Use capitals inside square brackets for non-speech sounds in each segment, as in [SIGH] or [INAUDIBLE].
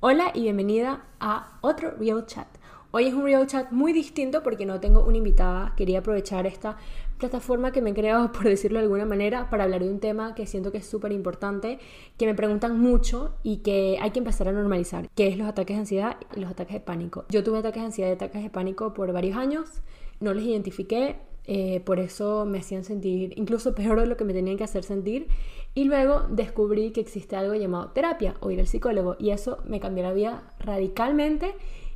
Hola y bienvenida a otro Real Chat. Hoy es un Real Chat muy distinto porque no tengo una invitada. Quería aprovechar esta plataforma que me he creado, [LAUGHS] por decirlo de alguna manera, para hablar de un tema que siento que es súper importante, que me preguntan mucho y que hay que empezar a normalizar, que es los ataques de ansiedad y los ataques de pánico. Yo tuve ataques de ansiedad y ataques de pánico por varios años, no los identifiqué, eh, por eso me hacían sentir incluso peor de lo que me tenían que hacer sentir. Y luego descubrí que existe algo llamado terapia o ir al psicólogo. Y eso me cambió la vida radicalmente.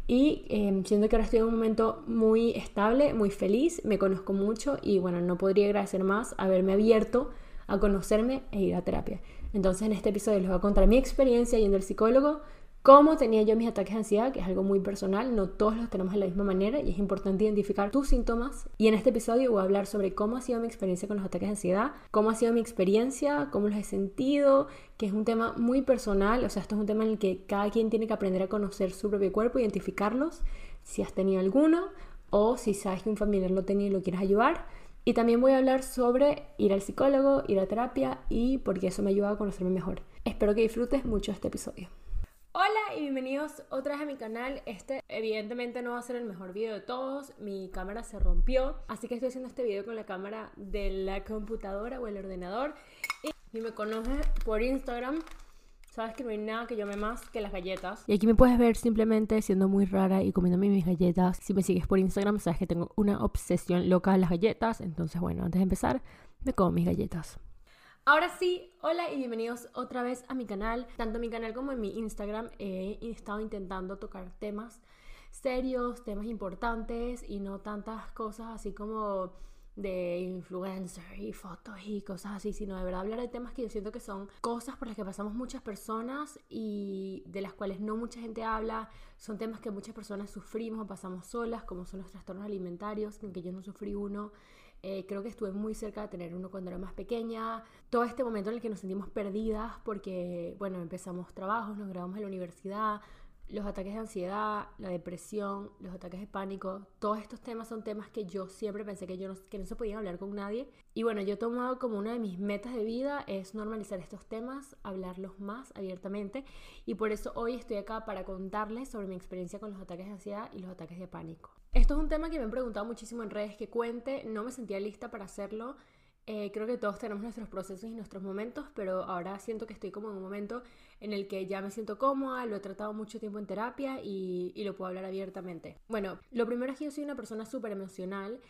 Y eh, siento que ahora estoy en un momento muy estable, muy feliz, me conozco mucho y bueno, no podría agradecer más haberme abierto a conocerme e ir a terapia. Entonces en este episodio les voy a contar mi experiencia yendo al psicólogo, cómo tenía yo mis ataques de ansiedad, que es algo muy personal, no todos los tenemos de la misma manera y es importante identificar tus síntomas. Y en este episodio voy a hablar sobre cómo ha sido mi experiencia con los ataques de ansiedad, cómo ha sido mi experiencia, cómo los he sentido, que es un tema muy personal, o sea, esto es un tema en el que cada quien tiene que aprender a conocer su propio cuerpo, identificarlos, si has tenido alguno o si sabes que un familiar lo tenía y lo quieres ayudar. Y también voy a hablar sobre ir al psicólogo, ir a terapia y porque eso me ayuda a conocerme mejor. Espero que disfrutes mucho este episodio. Hola y bienvenidos otra vez a mi canal. Este evidentemente no va a ser el mejor video de todos. Mi cámara se rompió, así que estoy haciendo este video con la cámara de la computadora o el ordenador. Y si me conoces por Instagram, sabes que no hay nada que yo me más que las galletas. Y aquí me puedes ver simplemente siendo muy rara y comiéndome mis galletas. Si me sigues por Instagram, sabes que tengo una obsesión loca de las galletas. Entonces, bueno, antes de empezar, me como mis galletas. Ahora sí, hola y bienvenidos otra vez a mi canal. Tanto en mi canal como en mi Instagram he estado intentando tocar temas serios, temas importantes y no tantas cosas así como de influencer y fotos y cosas así, sino de verdad hablar de temas que yo siento que son cosas por las que pasamos muchas personas y de las cuales no mucha gente habla, son temas que muchas personas sufrimos o pasamos solas, como son los trastornos alimentarios, aunque yo no sufrí uno, eh, creo que estuve muy cerca de tener uno cuando era más pequeña. Todo este momento en el que nos sentimos perdidas porque, bueno, empezamos trabajos, nos graduamos en la universidad, los ataques de ansiedad, la depresión, los ataques de pánico, todos estos temas son temas que yo siempre pensé que, yo no, que no se podían hablar con nadie. Y bueno, yo he tomado como una de mis metas de vida es normalizar estos temas, hablarlos más abiertamente. Y por eso hoy estoy acá para contarles sobre mi experiencia con los ataques de ansiedad y los ataques de pánico. Esto es un tema que me han preguntado muchísimo en redes que cuente, no me sentía lista para hacerlo. Eh, creo que todos tenemos nuestros procesos y nuestros momentos, pero ahora siento que estoy como en un momento en el que ya me siento cómoda, lo he tratado mucho tiempo en terapia y, lo puedo hablar abiertamente. Bueno, lo primero es que yo soy una persona súper emocional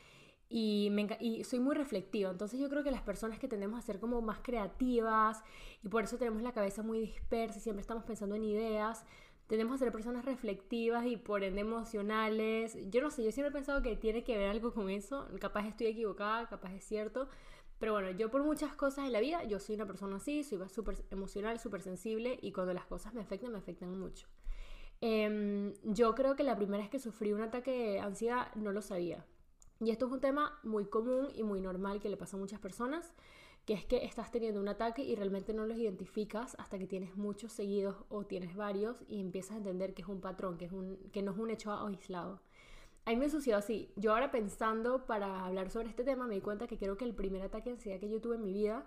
y, y, soy muy reflectiva. Entonces yo creo que las personas que tendemos a ser como más creativas y por eso tenemos la cabeza muy dispersa y siempre estamos pensando en ideas, tenemos a ser personas reflectivas y por ende emocionales. Yo no sé, yo siempre he pensado que tiene que ver algo con eso. Capaz estoy equivocada, capaz es cierto, pero bueno, yo por muchas cosas en la vida, yo soy una persona así, soy súper emocional, súper sensible y cuando las cosas me afectan, me afectan mucho. Em, yo creo que la primera vez que sufrí un ataque de ansiedad no lo sabía. Y esto es un tema muy común y muy normal que le pasa a muchas personas, que es que estás teniendo un ataque y realmente no los identificas hasta que tienes muchos seguidos o tienes varios y empiezas a entender que es un patrón, que, es un, que no es un hecho aislado. A mí me sucedió así. Yo ahora pensando para hablar sobre este tema me di cuenta que creo que el primer ataque de ansiedad que yo tuve en mi vida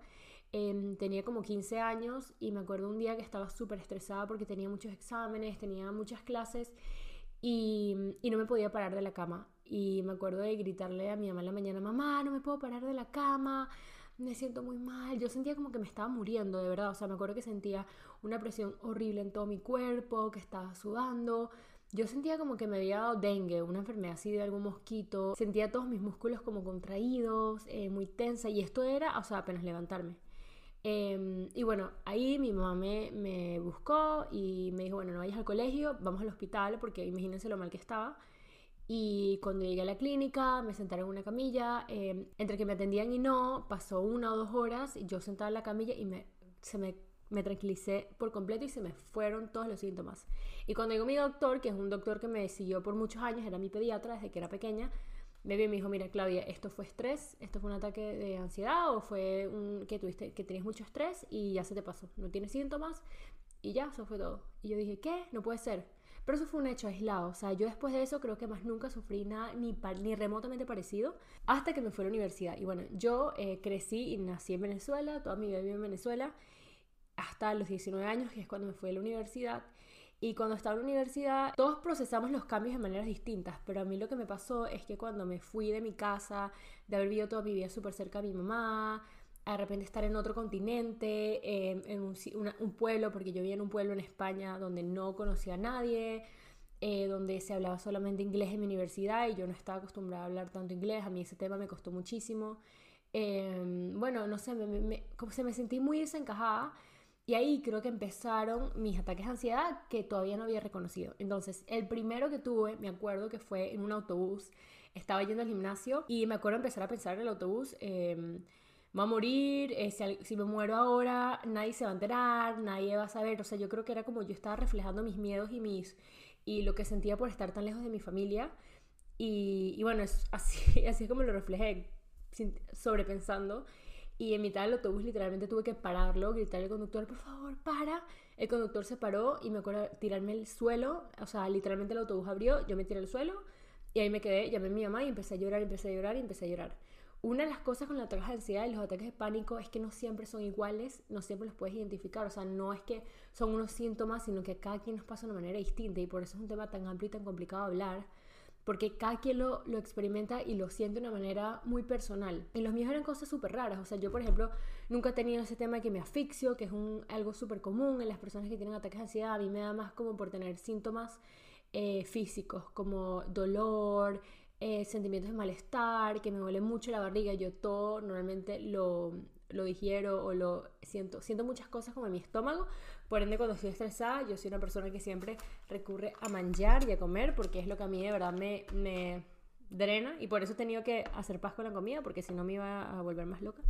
em, tenía como 15 años y me acuerdo un día que estaba súper estresada porque tenía muchos exámenes, tenía muchas clases y, y, no me podía parar de la cama. Y me acuerdo de gritarle a mi mamá en la mañana, mamá, no me puedo parar de la cama, me siento muy mal. Yo sentía como que me estaba muriendo, de verdad. O sea, me acuerdo que sentía una presión horrible en todo mi cuerpo, que estaba sudando. Yo sentía como que me había dado dengue, una enfermedad así de algún mosquito. Sentía todos mis músculos como contraídos, eh, muy tensa. Y esto era, o sea, apenas levantarme. Em, y bueno, ahí mi mamá me, me, buscó y me dijo, bueno, no vayas al colegio, vamos al hospital, porque imagínense lo mal que estaba. Y cuando llegué a la clínica, me sentaron en una camilla. Em, entre que me atendían y no, pasó una o dos horas y yo sentada en la camilla y me, se me me tranquilicé por completo y se me fueron todos los síntomas. Y cuando llegó mi doctor, que es un doctor que me siguió por muchos años, era mi pediatra desde que era pequeña, me vio y me dijo, mira Claudia, esto fue estrés, esto fue un ataque de ansiedad o fue un, que tuviste, que tenías mucho estrés y ya se te pasó, no tienes síntomas y ya, eso fue todo. Y yo dije, ¿qué? No puede ser. Pero eso fue un hecho aislado, o sea, yo después de eso creo que más nunca sufrí nada ni, ni remotamente parecido hasta que me fui a la universidad. Y bueno, yo eh, crecí y nací en Venezuela, toda mi vida viví en Venezuela hasta los 19 años, que es cuando me fui a la universidad. Y cuando estaba en la universidad, todos procesamos los cambios de maneras distintas, pero a mí lo que me pasó es que cuando me fui de mi casa, de haber vivido toda mi vida súper cerca de mi mamá, de repente estar en otro continente, em, en un, pueblo, porque yo vivía en un pueblo en España donde no conocía a nadie, eh, donde se hablaba solamente inglés en mi universidad y yo no estaba acostumbrada a hablar tanto inglés, a mí ese tema me costó muchísimo. Em, bueno, no sé, me, como se me sentí muy desencajada y ahí creo que empezaron mis ataques de ansiedad que todavía no había reconocido. Entonces, el primero que tuve, me acuerdo que fue en un autobús. Estaba yendo al gimnasio y me acuerdo empezar a pensar en el autobús. Eh, va a morir, eh, si, me muero ahora, nadie se va a enterar, nadie va a saber. O sea, yo creo que era como yo estaba reflejando mis miedos y, mis, y lo que sentía por estar tan lejos de mi familia. Y, y bueno, es así, [LAUGHS] así es como lo reflejé, sobrepensando. Y en mitad del autobús literalmente tuve que pararlo, gritarle al conductor, por favor, para. El conductor se paró y me acuerdo tirarme el suelo, o sea, literalmente el autobús abrió, yo me tiré al suelo y ahí me quedé, llamé a mi mamá y empecé a llorar, empecé a llorar y empecé a llorar. Una de las cosas con la ataques de ansiedad y los ataques de pánico es que no siempre son iguales, no siempre los puedes identificar, o sea, no es que son unos síntomas, sino que cada quien nos pasa de una manera distinta. Y por eso es un tema tan amplio y tan complicado de hablar porque cada quien lo, experimenta y lo siente de una manera muy personal. En los míos eran cosas súper raras, o sea, yo por ejemplo nunca he tenido ese tema que me asfixio, que es algo súper común en las personas que tienen ataques de ansiedad, a mí me da más como por tener síntomas eh, físicos, como dolor, eh, sentimientos de malestar, que me duele mucho la barriga, yo todo normalmente lo, lo digiero o lo siento, siento muchas cosas como en mi estómago, por ende cuando estoy estresada yo soy una persona que siempre recurre a manjar y a comer porque es lo que a mí de verdad me, me drena y por eso he tenido que hacer paz con la comida porque si no me iba a volver más loca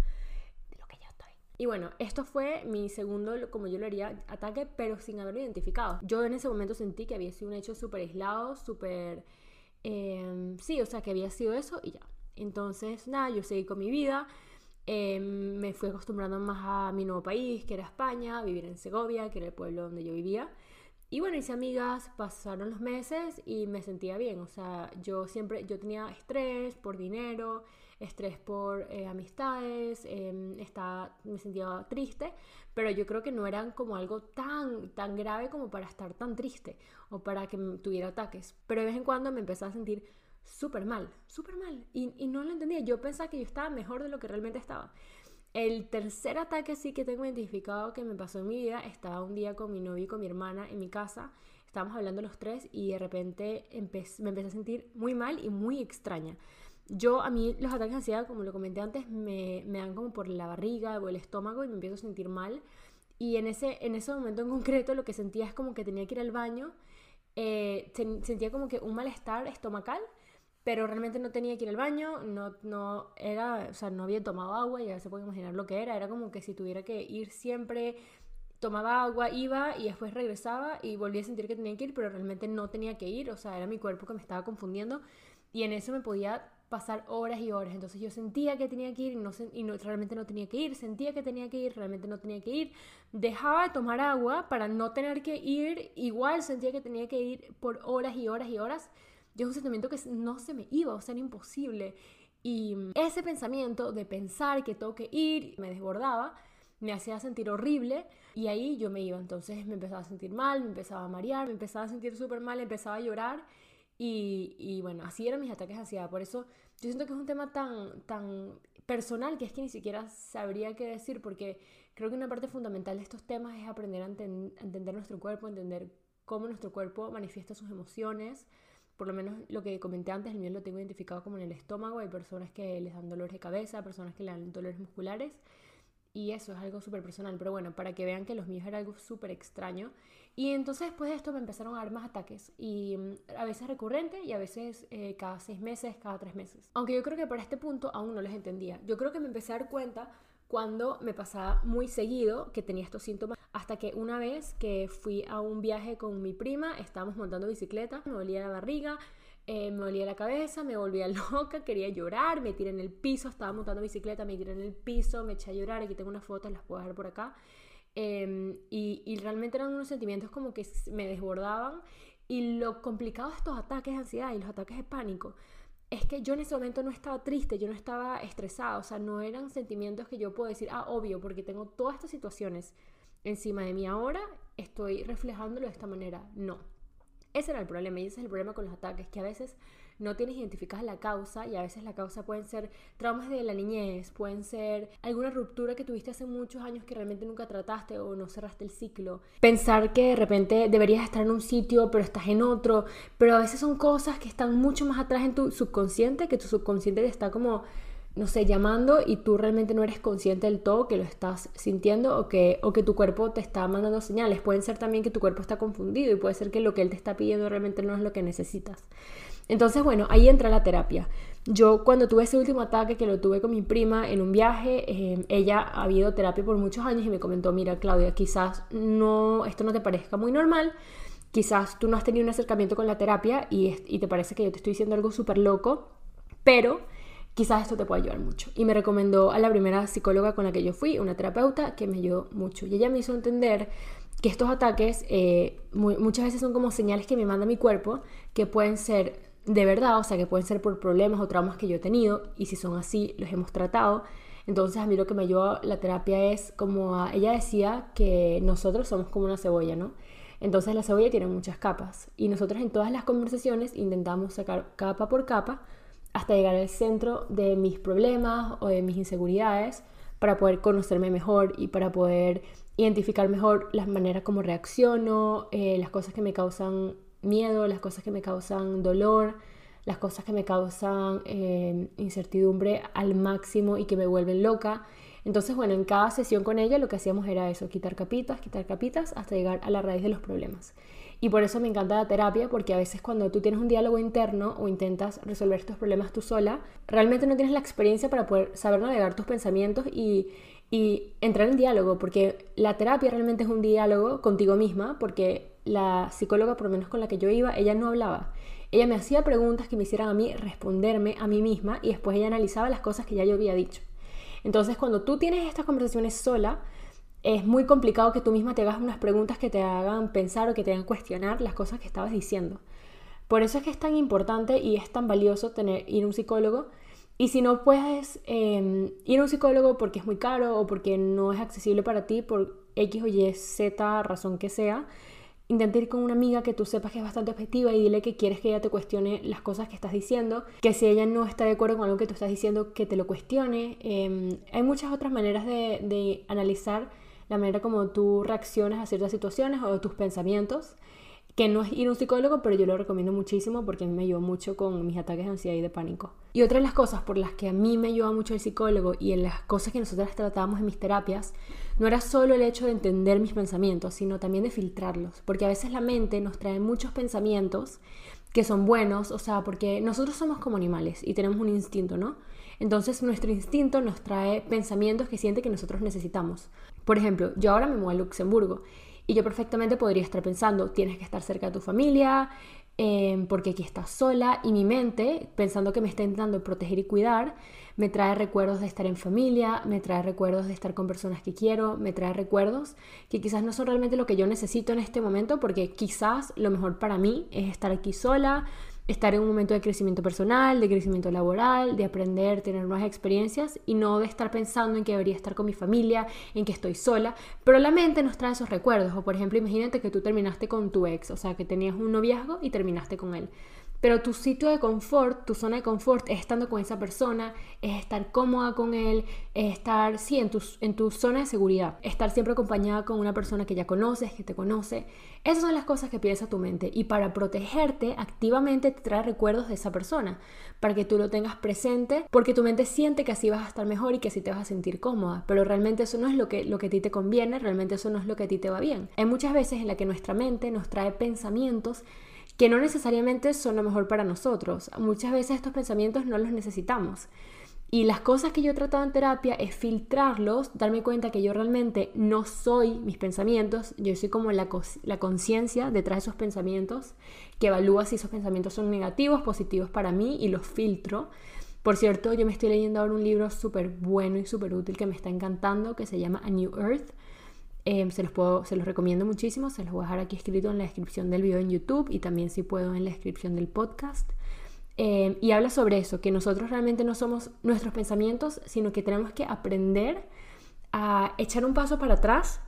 de lo que estoy. Y bueno, esto fue mi segundo, como yo lo haría, ataque, pero sin haberlo identificado. Yo en ese momento sentí que había sido un hecho súper aislado, súper Em, sí, o sea, que había sido eso y ya. Entonces, nada, yo seguí con mi vida. Em, me fui acostumbrando más a mi nuevo país, que era España, vivir en Segovia, que era el pueblo donde yo vivía. Y bueno, hice amigas, pasaron los meses y me sentía bien. O sea, yo siempre, yo tenía estrés por dinero, estrés por eh, amistades, eh, me sentía triste, pero yo creo que no eran como algo tan, tan grave como para estar tan triste o para que tuviera ataques. Pero de vez en cuando me empezaba a sentir súper mal, súper mal. Y, y no lo entendía. Yo pensaba que yo estaba mejor de lo que realmente estaba. El tercer ataque sí que tengo identificado que me pasó en mi vida, estaba un día con mi novio y con mi hermana en mi casa, estábamos hablando los tres y de repente me empecé a sentir muy mal y muy extraña. Yo, a mí los ataques de ansiedad, como lo comenté antes, me, me dan como por la barriga o el estómago y me empiezo a sentir mal. Y en ese, en ese momento en concreto lo que sentía es como que tenía que ir al baño, eh, sentía como que un malestar estomacal pero realmente no tenía que ir al baño, no, no era, o sea, no había tomado agua, ya se puede imaginar lo que era, era como que si tuviera que ir siempre, tomaba agua, iba y después regresaba y volvía a sentir que tenía que ir, pero realmente no tenía que ir, o sea, era mi cuerpo que me estaba confundiendo y en eso me podía pasar horas y horas, entonces yo sentía que tenía que ir y, no, y no, realmente no tenía que ir, sentía que tenía que ir, realmente no tenía que ir, dejaba de tomar agua para no tener que ir, igual sentía que tenía que ir por horas y horas y horas, yo un sentimiento que no se me iba, o sea, era imposible. Y ese pensamiento de pensar que tengo que ir me desbordaba, me hacía sentir horrible y ahí yo me iba. Entonces me empezaba a sentir mal, me empezaba a marear, me empezaba a sentir súper mal, empezaba a llorar y, y, bueno, así eran mis ataques de ansiedad. Por eso yo siento que es un tema tan, tan personal que es que ni siquiera sabría qué decir porque creo que una parte fundamental de estos temas es aprender a entender nuestro cuerpo, entender cómo nuestro cuerpo manifiesta sus emociones por lo menos lo que comenté antes, el mío lo tengo identificado como en el estómago. Hay personas que les dan dolores de cabeza, personas que le dan dolores musculares. Y eso es algo súper personal. Pero bueno, para que vean que los míos era algo súper extraño. Y entonces después de esto me empezaron a dar más ataques. Y mm, a veces recurrente y a veces eh, cada seis meses, cada tres meses. Aunque yo creo que para este punto aún no les entendía. Yo creo que me empecé a dar cuenta cuando me pasaba muy seguido que tenía estos síntomas. Hasta que una vez que fui a un viaje con mi prima, estábamos montando bicicleta, me dolía la barriga, eh, me dolía la cabeza, me volvía [LAUGHS] loca, quería llorar, me tiré en el piso, estaba montando bicicleta, me tiré en el piso, me eché a llorar, aquí tengo unas fotos, las puedo dejar por acá. Em, y, y, realmente eran unos sentimientos como que me desbordaban. Y lo complicado de estos ataques de ansiedad y los ataques de pánico es que yo en ese momento no estaba triste, yo no estaba estresada, o sea, no eran sentimientos que yo puedo decir, ah, obvio, porque tengo todas estas situaciones encima de mí ahora estoy reflejándolo de esta manera. No. Ese era el problema y ese es el problema con los ataques, que a veces no tienes identificada la causa y a veces la causa pueden ser traumas de la niñez, pueden ser alguna ruptura que tuviste hace muchos años que realmente nunca trataste o no cerraste el ciclo. Pensar que de repente deberías estar en un sitio pero estás en otro, pero a veces son cosas que están mucho más atrás en tu subconsciente, que tu subconsciente está como no sé, llamando y tú realmente no eres consciente del todo que lo estás sintiendo o que, o que tu cuerpo te está mandando señales. Pueden ser también que tu cuerpo está confundido y puede ser que lo que él te está pidiendo realmente no es lo que necesitas. Entonces, bueno, ahí entra la terapia. Yo cuando tuve ese último ataque que lo tuve con mi prima en un viaje, eh, ella ha habido terapia por muchos años y me comentó, mira Claudia, quizás no, esto no te parezca muy normal, quizás tú no has tenido un acercamiento con la terapia y, y te parece que yo te estoy diciendo algo súper loco, pero quizás esto te pueda ayudar mucho. Y me recomendó a la primera psicóloga con la que yo fui, una terapeuta, que me ayudó mucho. Y ella me hizo entender que estos ataques eh, muchas veces son como señales que me manda mi cuerpo, que pueden ser de verdad, o sea, que pueden ser por problemas o traumas que yo he tenido, y si son así, los hemos tratado. Entonces a mí lo que me ayudó la terapia es como ella decía que nosotros somos como una cebolla, ¿no? Entonces la cebolla tiene muchas capas y nosotros en todas las conversaciones intentamos sacar capa por capa hasta llegar al centro de mis problemas o de mis inseguridades para poder conocerme mejor y para poder identificar mejor las maneras como reacciono, eh, las cosas que me causan miedo, las cosas que me causan dolor, las cosas que me causan eh, incertidumbre al máximo y que me vuelven loca. Entonces, bueno, en cada sesión con ella lo que hacíamos era eso, quitar capitas, quitar capitas hasta llegar a la raíz de los problemas. Y por eso me encanta la terapia, porque a veces cuando tú tienes un diálogo interno o intentas resolver estos problemas tú sola, realmente no tienes la experiencia para poder saber navegar tus pensamientos y, y entrar en diálogo, porque la terapia realmente es un diálogo contigo misma, porque la psicóloga, por lo menos con la que yo iba, ella no hablaba. Ella me hacía preguntas que me hicieran a mí responderme a mí misma y después ella analizaba las cosas que ya yo había dicho. Entonces, cuando tú tienes estas conversaciones sola, es muy complicado que tú misma te hagas unas preguntas que te hagan pensar o que te hagan cuestionar las cosas que estabas diciendo. Por eso es que es tan importante y es tan valioso tener, ir a un psicólogo. Y si no puedes em, ir a un psicólogo porque es muy caro o porque no es accesible para ti por X o Y, Z razón que sea, intenta ir con una amiga que tú sepas que es bastante objetiva y dile que quieres que ella te cuestione las cosas que estás diciendo, que si ella no está de acuerdo con algo que tú estás diciendo, que te lo cuestione. Em, hay muchas otras maneras de, de analizar la manera como tú reaccionas a ciertas situaciones o tus pensamientos, que no es ir a un psicólogo, pero yo lo recomiendo muchísimo porque a mí me ayudó mucho con mis ataques de ansiedad y de pánico. Y otra de las cosas por las que a mí me ayuda mucho el psicólogo y en las cosas que nosotras tratamos en mis terapias, no era solo el hecho de entender mis pensamientos, sino también de filtrarlos, porque a veces la mente nos trae muchos pensamientos que son buenos, o sea, porque nosotros somos como animales y tenemos un instinto, ¿no? Entonces nuestro instinto nos trae pensamientos que siente que nosotros necesitamos. Por ejemplo, yo ahora me muevo a Luxemburgo y yo perfectamente podría estar pensando, tienes que estar cerca de tu familia, em, porque aquí estás sola y mi mente, pensando que me está intentando proteger y cuidar, me trae recuerdos de estar en familia, me trae recuerdos de estar con personas que quiero, me trae recuerdos que quizás no son realmente lo que yo necesito en este momento, porque quizás lo mejor para mí es estar aquí sola, estar en un momento de crecimiento personal, de crecimiento laboral, de aprender, tener nuevas experiencias y no de estar pensando en que debería estar con mi familia, en que estoy sola, pero la mente nos trae esos recuerdos. O por ejemplo, imagínate que tú terminaste con tu ex, o sea, que tenías un noviazgo y terminaste con él. Pero tu sitio de confort, tu zona de confort es estando con esa persona, es estar cómoda con él, es estar, sí, en tu, en tu zona de seguridad, estar siempre acompañada con una persona que ya conoces, que te conoce. Esas son las cosas que piensa tu mente y para protegerte activamente te trae recuerdos de esa persona, para que tú lo tengas presente, porque tu mente siente que así vas a estar mejor y que así te vas a sentir cómoda, pero realmente eso no es lo que, lo que a ti te conviene, realmente eso no es lo que a ti te va bien. Hay muchas veces en la que nuestra mente nos trae pensamientos que no necesariamente son lo mejor para nosotros. Muchas veces estos pensamientos no los necesitamos. Y las cosas que yo he tratado en terapia es filtrarlos, darme cuenta que yo realmente no soy mis pensamientos, yo soy como la, la conciencia detrás de esos pensamientos, que evalúa si esos pensamientos son negativos, positivos para mí y los filtro. Por cierto, yo me estoy leyendo ahora un libro súper bueno y súper útil que me está encantando, que se llama A New Earth Em, se, los puedo, se los recomiendo muchísimo, se los voy a dejar aquí escrito en la descripción del video en YouTube y también si puedo en la descripción del podcast. Em, y habla sobre eso, que nosotros realmente no somos nuestros pensamientos, sino que tenemos que aprender a echar un paso para atrás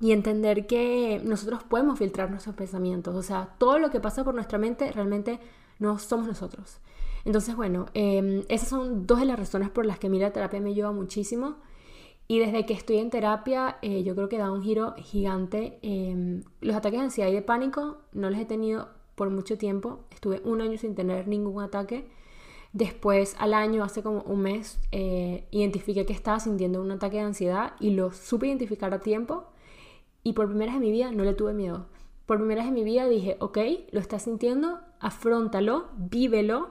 y entender que nosotros podemos filtrar nuestros pensamientos. O sea, todo lo que pasa por nuestra mente realmente no somos nosotros. Entonces, bueno, em, esas son dos de las razones por las que a mí la terapia me ayuda muchísimo. Y desde que estoy en terapia, eh, yo creo que da un giro gigante. Em, los ataques de ansiedad y de pánico no los he tenido por mucho tiempo. Estuve un año sin tener ningún ataque. Después, al año, hace como un mes, eh, identifiqué que estaba sintiendo un ataque de ansiedad y lo supe identificar a tiempo. Y por primera vez en mi vida no le tuve miedo. Por primera vez en mi vida dije, ok, lo estás sintiendo, afrontalo, vívelo,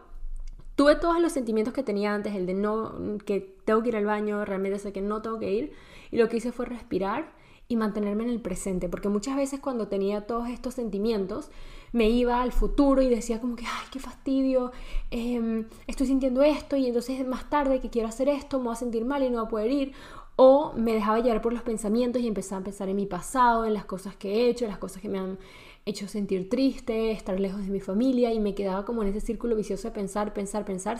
tuve todos los sentimientos que tenía antes, el de no, que tengo que ir al baño, realmente sé que no tengo que ir, y lo que hice fue respirar y mantenerme en el presente, porque muchas veces cuando tenía todos estos sentimientos, me iba al futuro y decía como que, ay, qué fastidio, em, estoy sintiendo esto y entonces más tarde que quiero hacer esto, me voy a sentir mal y no voy a poder ir, o me dejaba llevar por los pensamientos y empezaba a pensar en mi pasado, en las cosas que he hecho, las cosas que me han hecho sentir triste, estar lejos de mi familia y me quedaba como en ese círculo vicioso de pensar, pensar, pensar,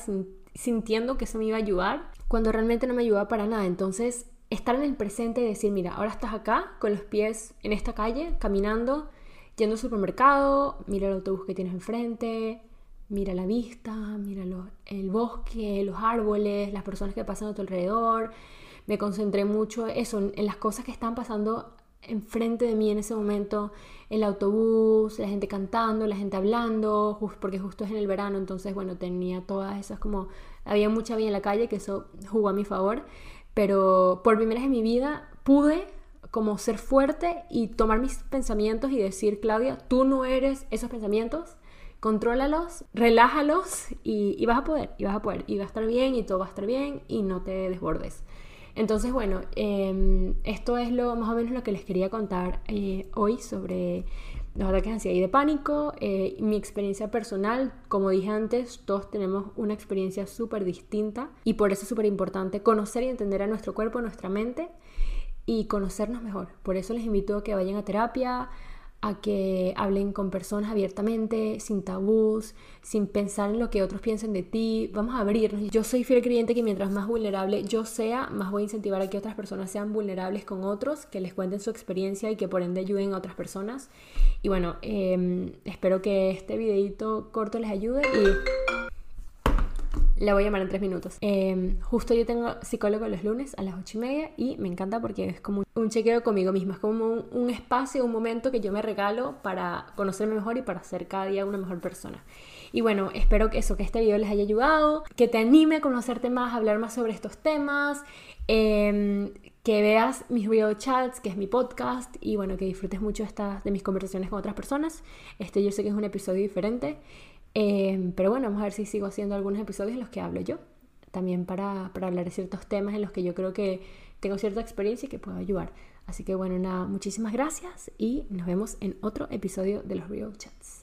sintiendo que eso me iba a ayudar, cuando realmente no me ayudaba para nada. Entonces, estar en el presente y decir, mira, ahora estás acá con los pies en esta calle, caminando, yendo al supermercado, mira el autobús que tienes enfrente, mira la vista, mira el bosque, los árboles, las personas que pasan a tu alrededor. Me concentré mucho eso, en las cosas que están pasando enfrente de mí en ese momento, el autobús, la gente cantando, la gente hablando, porque justo es en el verano, entonces bueno, tenía todas esas como, había mucha vida en la calle, que eso jugó a mi favor, pero por primera vez en mi vida pude como ser fuerte y tomar mis pensamientos y decir, Claudia, tú no eres esos pensamientos, contrólalos, relájalos y, y vas a poder, y vas a poder, y va a estar bien, y todo va a estar bien, y no te desbordes. Entonces, bueno, em, esto es lo más o menos lo que les quería contar eh, hoy sobre los ataques de ansiedad y de pánico. Eh, mi experiencia personal, como dije antes, todos tenemos una experiencia súper distinta y por eso es súper importante conocer y entender a nuestro cuerpo, a nuestra mente y conocernos mejor. Por eso les invito a que vayan a terapia, a que hablen con personas abiertamente, sin tabús, sin pensar en lo que otros piensen de ti. Vamos a abrirnos. Yo soy fiel creyente que mientras más vulnerable yo sea, más voy a incentivar a que otras personas sean vulnerables con otros, que les cuenten su experiencia y que por ende ayuden a otras personas. Y bueno, em, espero que este videito corto les ayude y la voy a llamar en tres minutos. Em, justo yo tengo psicólogo los lunes a las ocho y media y me encanta porque es como un chequeo conmigo misma, es como un, espacio, un momento que yo me regalo para conocerme mejor y para ser cada día una mejor persona. Y bueno, espero que eso, que este video les haya ayudado, que te anime a conocerte más, a hablar más sobre estos temas, em, que veas mis video chats, que es mi podcast, y bueno, que disfrutes mucho de mis conversaciones con otras personas. Este yo sé que es un episodio diferente. Em, pero bueno, vamos a ver si sigo haciendo algunos episodios en los que hablo yo, también para, para hablar de ciertos temas en los que yo creo que tengo cierta experiencia y que puedo ayudar. Así que bueno, nada, muchísimas gracias y nos vemos en otro episodio de los Real Chats.